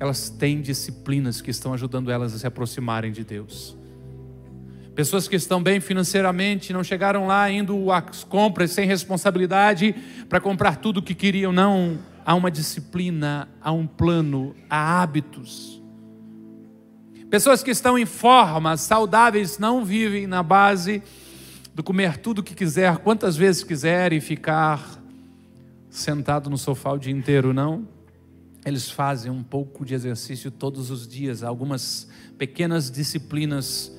Elas têm disciplinas que estão ajudando elas a se aproximarem de Deus. Pessoas que estão bem financeiramente, não chegaram lá indo às compras sem responsabilidade para comprar tudo o que queriam. Não, há uma disciplina, há um plano, há hábitos. Pessoas que estão em forma, saudáveis, não vivem na base do comer tudo o que quiser, quantas vezes quiser e ficar sentado no sofá o dia inteiro, não. Eles fazem um pouco de exercício todos os dias, algumas pequenas disciplinas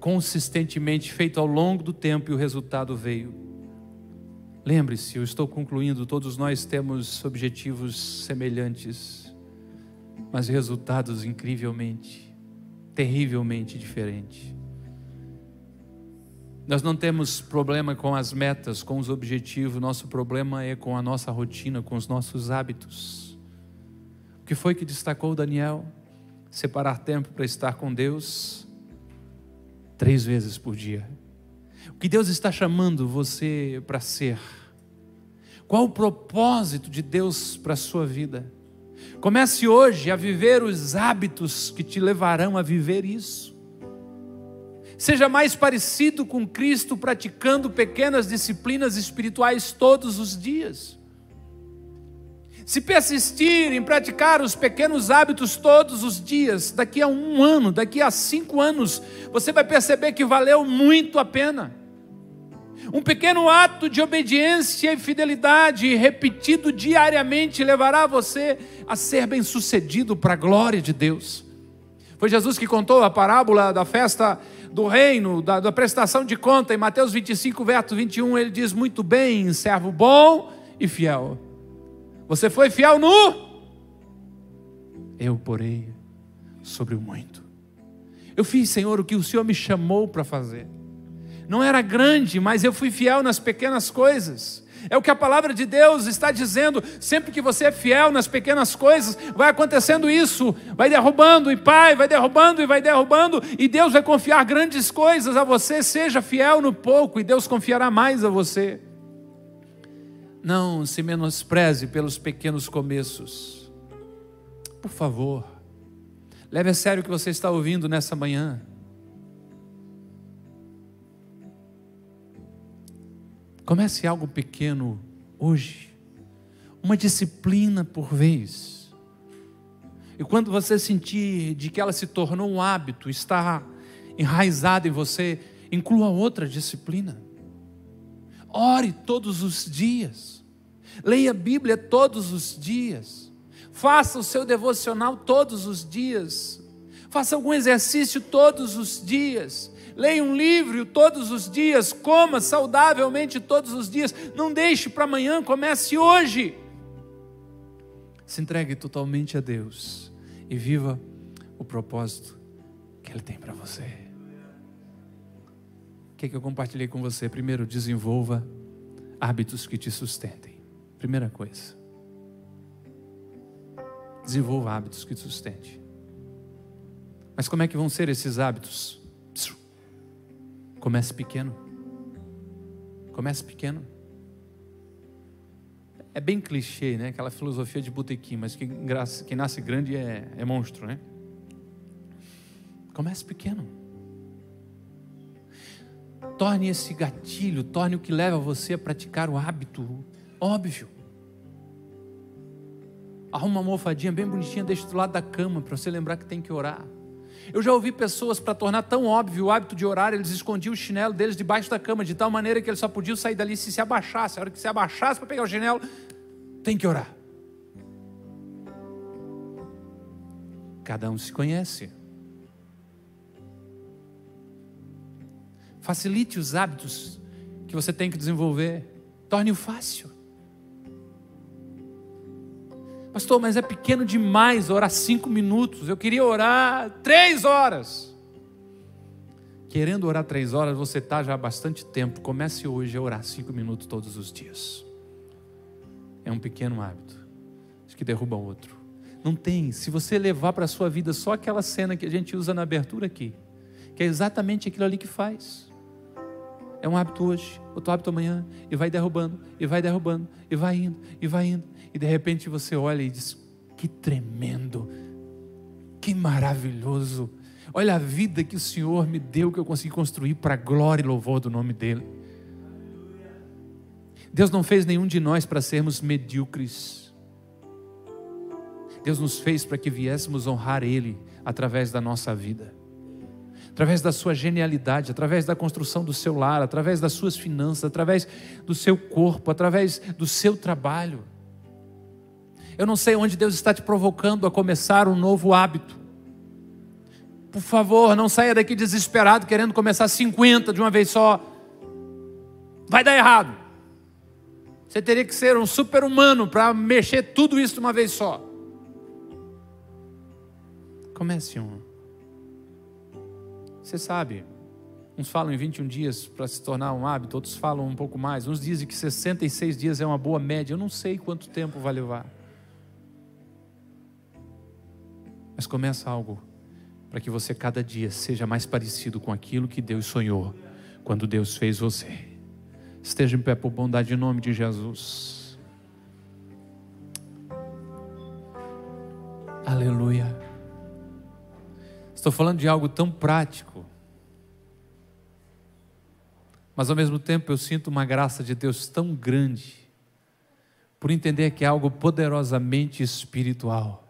consistentemente feito ao longo do tempo e o resultado veio. Lembre-se, eu estou concluindo, todos nós temos objetivos semelhantes, mas resultados incrivelmente, terrivelmente diferentes. Nós não temos problema com as metas, com os objetivos, nosso problema é com a nossa rotina, com os nossos hábitos. O que foi que destacou Daniel? Separar tempo para estar com Deus três vezes por dia. O que Deus está chamando você para ser? Qual o propósito de Deus para a sua vida? Comece hoje a viver os hábitos que te levarão a viver isso. Seja mais parecido com Cristo, praticando pequenas disciplinas espirituais todos os dias. Se persistir em praticar os pequenos hábitos todos os dias, daqui a um ano, daqui a cinco anos, você vai perceber que valeu muito a pena. Um pequeno ato de obediência e fidelidade repetido diariamente levará você a ser bem-sucedido para a glória de Deus. Foi Jesus que contou a parábola da festa do reino, da, da prestação de conta, em Mateus 25, verso 21, ele diz: Muito bem, servo bom e fiel. Você foi fiel no? Eu porei sobre o muito. Eu fiz, Senhor, o que o Senhor me chamou para fazer. Não era grande, mas eu fui fiel nas pequenas coisas. É o que a palavra de Deus está dizendo. Sempre que você é fiel nas pequenas coisas, vai acontecendo isso. Vai derrubando e pai, vai derrubando e vai derrubando. E Deus vai confiar grandes coisas a você. Seja fiel no pouco e Deus confiará mais a você. Não se menospreze pelos pequenos começos. Por favor, leve a sério o que você está ouvindo nessa manhã. Comece algo pequeno hoje, uma disciplina por vez. E quando você sentir de que ela se tornou um hábito, está enraizada em você, inclua outra disciplina. Ore todos os dias. Leia a Bíblia todos os dias. Faça o seu devocional todos os dias. Faça algum exercício todos os dias Leia um livro todos os dias, coma saudavelmente todos os dias. Não deixe para amanhã, comece hoje. Se entregue totalmente a Deus e viva o propósito que Ele tem para você. Que, é que eu compartilhei com você? Primeiro, desenvolva hábitos que te sustentem. Primeira coisa. Desenvolva hábitos que te sustentem. Mas como é que vão ser esses hábitos? Comece pequeno. Comece pequeno. É bem clichê, né? Aquela filosofia de botequim, mas quem, quem nasce grande é, é monstro, né? Comece pequeno. Torne esse gatilho, torne o que leva você a praticar o hábito óbvio. Arruma uma almofadinha bem bonitinha, deixa do lado da cama para você lembrar que tem que orar. Eu já ouvi pessoas, para tornar tão óbvio o hábito de orar, eles escondiam o chinelo deles debaixo da cama, de tal maneira que eles só podiam sair dali se se abaixasse. A hora que se abaixasse para pegar o chinelo, tem que orar. Cada um se conhece. Facilite os hábitos que você tem que desenvolver. Torne-o fácil. Pastor, mas é pequeno demais orar cinco minutos. Eu queria orar três horas. Querendo orar três horas, você está já há bastante tempo. Comece hoje a orar cinco minutos todos os dias. É um pequeno hábito que derruba outro. Não tem. Se você levar para a sua vida só aquela cena que a gente usa na abertura aqui, que é exatamente aquilo ali que faz. É um hábito hoje, outro hábito amanhã, e vai derrubando, e vai derrubando, e vai indo, e vai indo. E de repente você olha e diz: que tremendo, que maravilhoso. Olha a vida que o Senhor me deu, que eu consegui construir para a glória e louvor do nome dEle. Deus não fez nenhum de nós para sermos medíocres. Deus nos fez para que viéssemos honrar Ele através da nossa vida através da sua genialidade, através da construção do seu lar, através das suas finanças, através do seu corpo, através do seu trabalho. Eu não sei onde Deus está te provocando a começar um novo hábito. Por favor, não saia daqui desesperado querendo começar 50 de uma vez só. Vai dar errado. Você teria que ser um super-humano para mexer tudo isso de uma vez só. Comece um. Você sabe, uns falam em 21 dias para se tornar um hábito, outros falam um pouco mais. Uns dizem que 66 dias é uma boa média. Eu não sei quanto tempo vai levar. Mas começa algo para que você cada dia seja mais parecido com aquilo que Deus sonhou quando Deus fez você. Esteja em pé por bondade em nome de Jesus. Aleluia. Estou falando de algo tão prático. Mas ao mesmo tempo eu sinto uma graça de Deus tão grande, por entender que é algo poderosamente espiritual.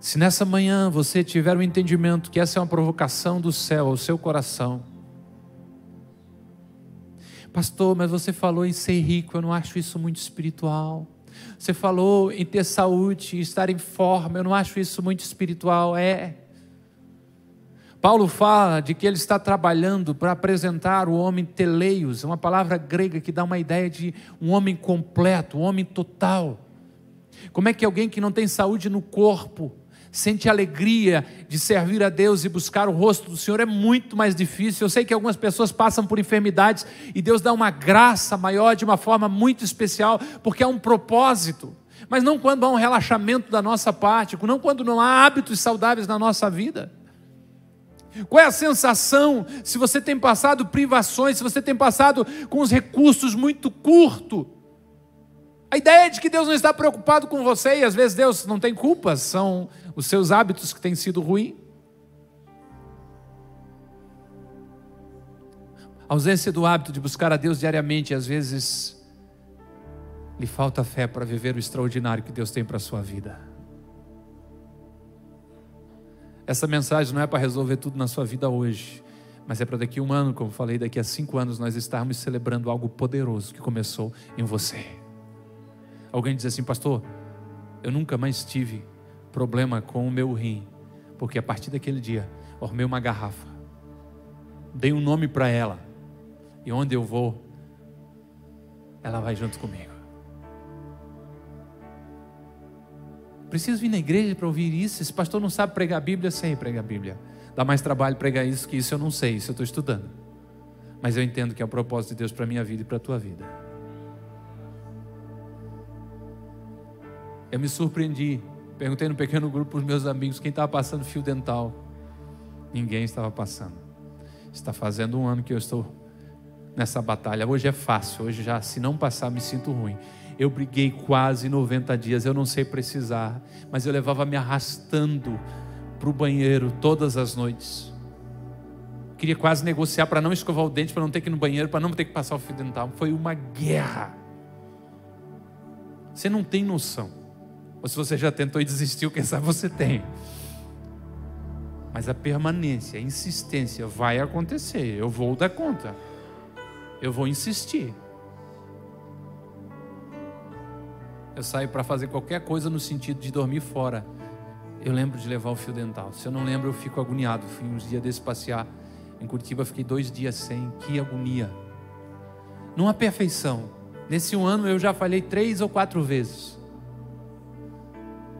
Se nessa manhã você tiver o um entendimento que essa é uma provocação do céu ao seu coração, Pastor, mas você falou em ser rico, eu não acho isso muito espiritual. Você falou em ter saúde, estar em forma. Eu não acho isso muito espiritual. É. Paulo fala de que ele está trabalhando para apresentar o homem teleios, uma palavra grega que dá uma ideia de um homem completo, um homem total. Como é que alguém que não tem saúde no corpo, sente alegria de servir a Deus e buscar o rosto do Senhor é muito mais difícil. Eu sei que algumas pessoas passam por enfermidades e Deus dá uma graça maior de uma forma muito especial, porque é um propósito. Mas não quando há um relaxamento da nossa parte, não quando não há hábitos saudáveis na nossa vida. Qual é a sensação se você tem passado privações, se você tem passado com os recursos muito curtos? A ideia é de que Deus não está preocupado com você, e às vezes Deus não tem culpas, são os seus hábitos que têm sido ruins. A ausência do hábito de buscar a Deus diariamente, às vezes, lhe falta fé para viver o extraordinário que Deus tem para a sua vida. Essa mensagem não é para resolver tudo na sua vida hoje, mas é para daqui a um ano, como falei, daqui a cinco anos nós estarmos celebrando algo poderoso que começou em você. Alguém diz assim, pastor, eu nunca mais tive problema com o meu rim, porque a partir daquele dia, formei uma garrafa, dei um nome para ela, e onde eu vou, ela vai junto comigo. Preciso vir na igreja para ouvir isso. Esse pastor não sabe pregar a Bíblia, sei pregar a Bíblia. Dá mais trabalho pregar isso que isso eu não sei, isso eu estou estudando. Mas eu entendo que é o propósito de Deus para a minha vida e para a tua vida. Eu me surpreendi. Perguntei no pequeno grupo para os meus amigos quem estava passando fio dental. Ninguém estava passando. Está fazendo um ano que eu estou nessa batalha. Hoje é fácil, hoje já, se não passar, me sinto ruim. Eu briguei quase 90 dias, eu não sei precisar, mas eu levava me arrastando para o banheiro todas as noites. Queria quase negociar para não escovar o dente, para não ter que ir no banheiro, para não ter que passar o fio dental. Foi uma guerra. Você não tem noção. Ou se você já tentou e desistiu, quem sabe você tem. Mas a permanência, a insistência vai acontecer. Eu vou dar conta. Eu vou insistir. Eu saio para fazer qualquer coisa no sentido de dormir fora. Eu lembro de levar o fio dental. Se eu não lembro, eu fico agoniado. Fui uns dias desse passear em Curitiba, fiquei dois dias sem. Que agonia. Há perfeição. Nesse um ano eu já falhei três ou quatro vezes.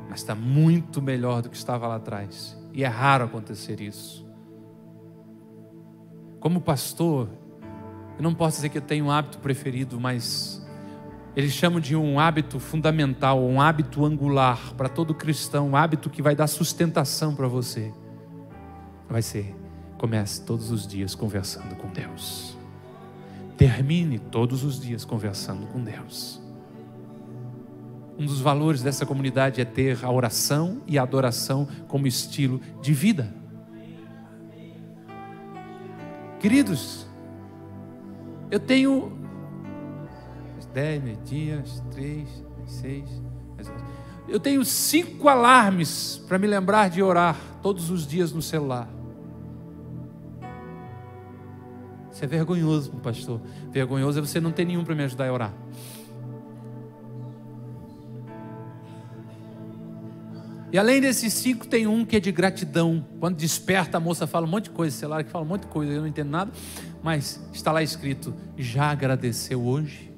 Mas está muito melhor do que estava lá atrás. E é raro acontecer isso. Como pastor, eu não posso dizer que eu tenho um hábito preferido, mas eles chamam de um hábito fundamental, um hábito angular para todo cristão, um hábito que vai dar sustentação para você. Vai ser: comece todos os dias conversando com Deus. Termine todos os dias conversando com Deus. Um dos valores dessa comunidade é ter a oração e a adoração como estilo de vida. Queridos, eu tenho dez, meio-dia, três, seis. Eu tenho cinco alarmes para me lembrar de orar todos os dias no celular. Isso é vergonhoso, pastor. Vergonhoso é você não ter nenhum para me ajudar a orar. E além desses cinco, tem um que é de gratidão. Quando desperta, a moça fala um monte de coisa, celular que fala um monte de coisa, eu não entendo nada, mas está lá escrito: já agradeceu hoje?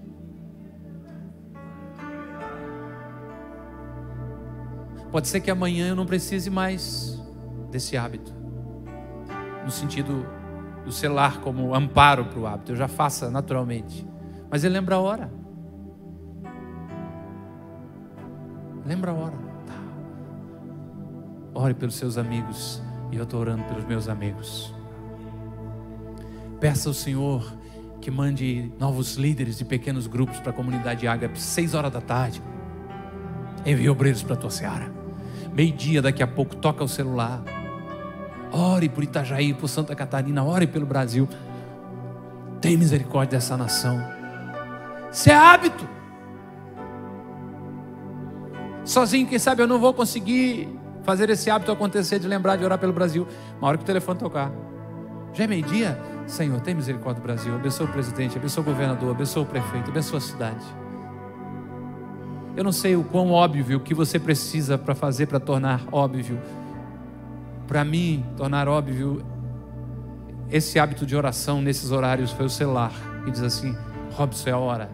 Pode ser que amanhã eu não precise mais desse hábito, no sentido do celular como amparo para o hábito, eu já faça naturalmente. Mas ele lembra a hora. Lembra a hora. Tá. Ore pelos seus amigos. E eu estou orando pelos meus amigos. Peça ao Senhor que mande novos líderes de pequenos grupos para a comunidade Ágape, seis horas da tarde. Envie obreiros para a tua seara. Meio-dia, daqui a pouco, toca o celular. Ore por Itajaí, por Santa Catarina, ore pelo Brasil. Tem misericórdia dessa nação. Isso é hábito. Sozinho, quem sabe eu não vou conseguir fazer esse hábito acontecer de lembrar de orar pelo Brasil. Uma hora que o telefone tocar. Já é meio-dia? Senhor, tem misericórdia do Brasil. Abençoa o presidente, abençoa o governador, abençoa o prefeito, abençoa a cidade. Eu não sei o quão óbvio o que você precisa para fazer para tornar óbvio. Para mim, tornar óbvio esse hábito de oração nesses horários foi o celular. E diz assim: Robson, é a hora.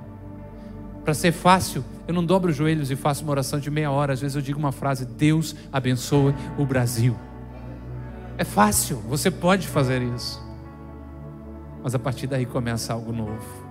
Para ser fácil, eu não dobro os joelhos e faço uma oração de meia hora. Às vezes eu digo uma frase: Deus abençoe o Brasil. É fácil, você pode fazer isso. Mas a partir daí começa algo novo.